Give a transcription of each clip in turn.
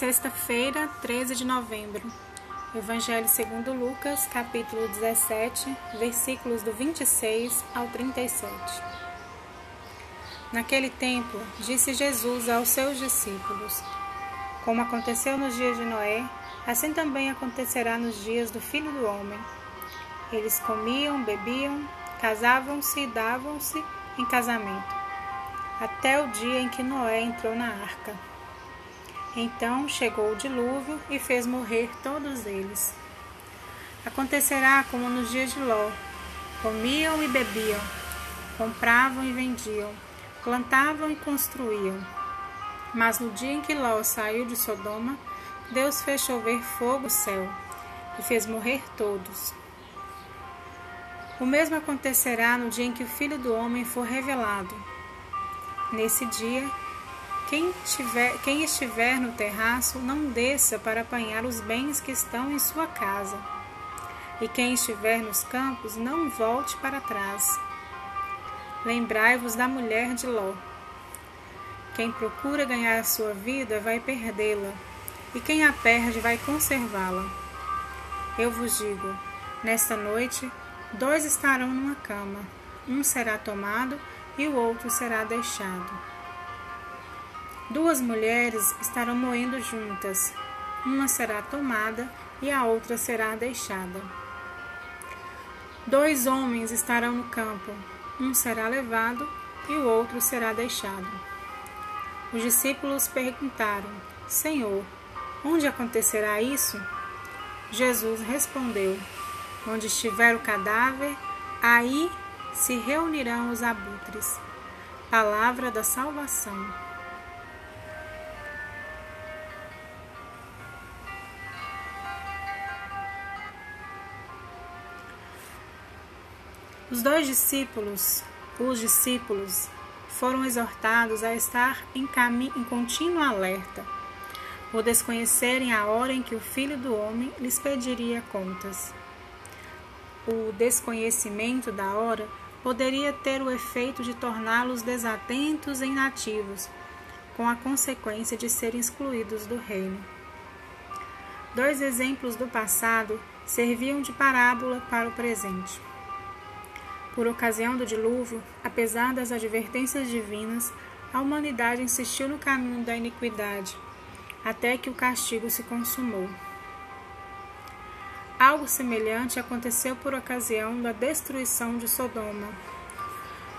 Sexta-feira, 13 de novembro. Evangelho segundo Lucas, capítulo 17, versículos do 26 ao 37. Naquele tempo, disse Jesus aos seus discípulos: Como aconteceu nos dias de Noé, assim também acontecerá nos dias do Filho do Homem. Eles comiam, bebiam, casavam-se e davam-se em casamento, até o dia em que Noé entrou na arca. Então chegou o dilúvio e fez morrer todos eles. Acontecerá como nos dias de Ló: comiam e bebiam, compravam e vendiam, plantavam e construíam. Mas no dia em que Ló saiu de Sodoma, Deus fez chover fogo do céu e fez morrer todos. O mesmo acontecerá no dia em que o Filho do Homem for revelado. Nesse dia, quem, tiver, quem estiver no terraço, não desça para apanhar os bens que estão em sua casa. E quem estiver nos campos, não volte para trás. Lembrai-vos da mulher de Ló. Quem procura ganhar a sua vida vai perdê-la, e quem a perde vai conservá-la. Eu vos digo: nesta noite, dois estarão numa cama, um será tomado e o outro será deixado. Duas mulheres estarão moendo juntas, uma será tomada e a outra será deixada. Dois homens estarão no campo, um será levado e o outro será deixado. Os discípulos perguntaram: Senhor, onde acontecerá isso? Jesus respondeu: Onde estiver o cadáver, aí se reunirão os abutres. Palavra da salvação. Os dois discípulos, os discípulos, foram exortados a estar em, caminho, em contínuo alerta, por desconhecerem a hora em que o Filho do Homem lhes pediria contas. O desconhecimento da hora poderia ter o efeito de torná-los desatentos e inativos, com a consequência de serem excluídos do reino. Dois exemplos do passado serviam de parábola para o presente. Por ocasião do dilúvio, apesar das advertências divinas, a humanidade insistiu no caminho da iniquidade, até que o castigo se consumou. Algo semelhante aconteceu por ocasião da destruição de Sodoma.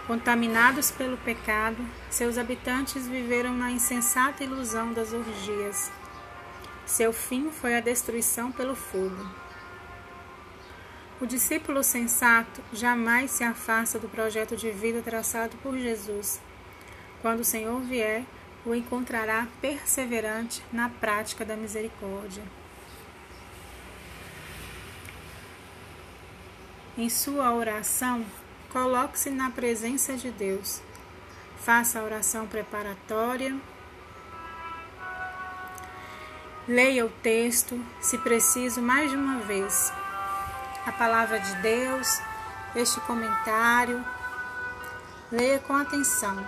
Contaminados pelo pecado, seus habitantes viveram na insensata ilusão das orgias. Seu fim foi a destruição pelo fogo. O discípulo sensato jamais se afasta do projeto de vida traçado por Jesus. Quando o Senhor vier, o encontrará perseverante na prática da misericórdia. Em sua oração, coloque-se na presença de Deus. Faça a oração preparatória. Leia o texto, se preciso, mais de uma vez a palavra de Deus, este comentário. Leia com atenção.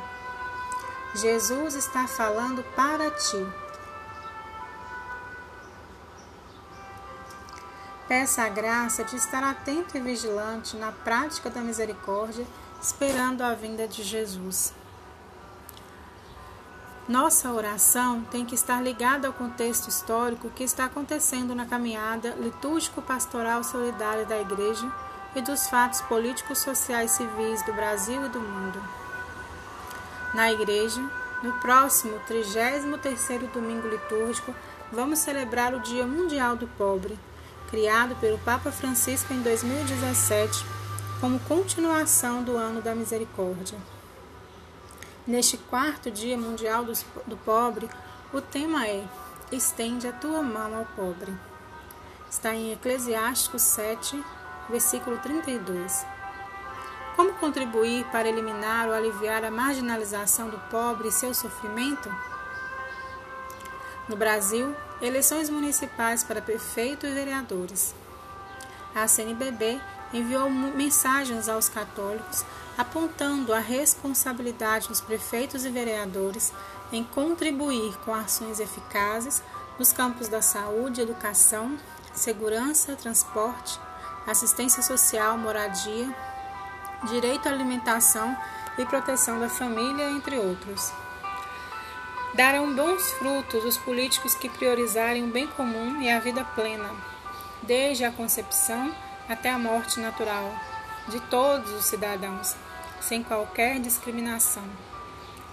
Jesus está falando para ti. Peça a graça de estar atento e vigilante na prática da misericórdia, esperando a vinda de Jesus. Nossa oração tem que estar ligada ao contexto histórico que está acontecendo na caminhada litúrgico-pastoral solidária da Igreja e dos fatos políticos, sociais e civis do Brasil e do mundo. Na Igreja, no próximo 33º domingo litúrgico, vamos celebrar o Dia Mundial do Pobre, criado pelo Papa Francisco em 2017, como continuação do Ano da Misericórdia. Neste quarto Dia Mundial do Pobre, o tema é Estende a tua mão ao pobre. Está em Eclesiásticos 7, versículo 32. Como contribuir para eliminar ou aliviar a marginalização do pobre e seu sofrimento? No Brasil, eleições municipais para prefeito e vereadores. A CNBB enviou mensagens aos católicos apontando a responsabilidade dos prefeitos e vereadores em contribuir com ações eficazes nos campos da saúde, educação, segurança, transporte, assistência social, moradia, direito à alimentação e proteção da família, entre outros. Darão bons frutos os políticos que priorizarem o bem comum e a vida plena, desde a concepção até a morte natural de todos os cidadãos, sem qualquer discriminação,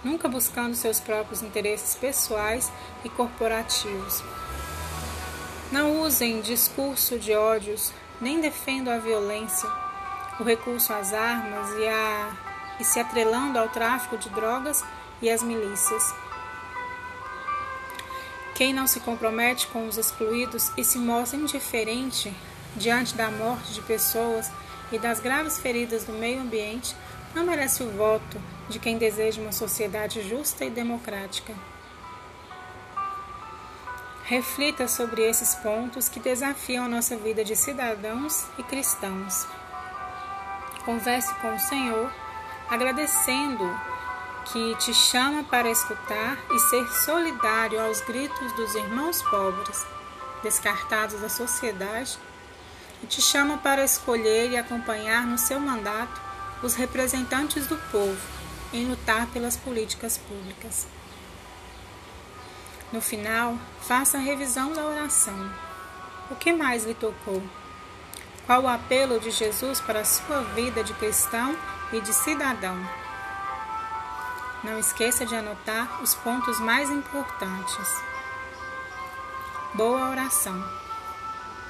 nunca buscando seus próprios interesses pessoais e corporativos. Não usem discurso de ódios, nem defendam a violência, o recurso às armas e, a, e se atrelando ao tráfico de drogas e às milícias. Quem não se compromete com os excluídos e se mostra indiferente diante da morte de pessoas e das graves feridas do meio ambiente não merece o voto de quem deseja uma sociedade justa e democrática. Reflita sobre esses pontos que desafiam a nossa vida de cidadãos e cristãos. Converse com o Senhor, agradecendo que te chama para escutar e ser solidário aos gritos dos irmãos pobres, descartados da sociedade, e te chama para escolher e acompanhar no seu mandato os representantes do povo em lutar pelas políticas públicas. No final, faça a revisão da oração. O que mais lhe tocou? Qual o apelo de Jesus para a sua vida de cristão e de cidadão? Não esqueça de anotar os pontos mais importantes. Boa oração.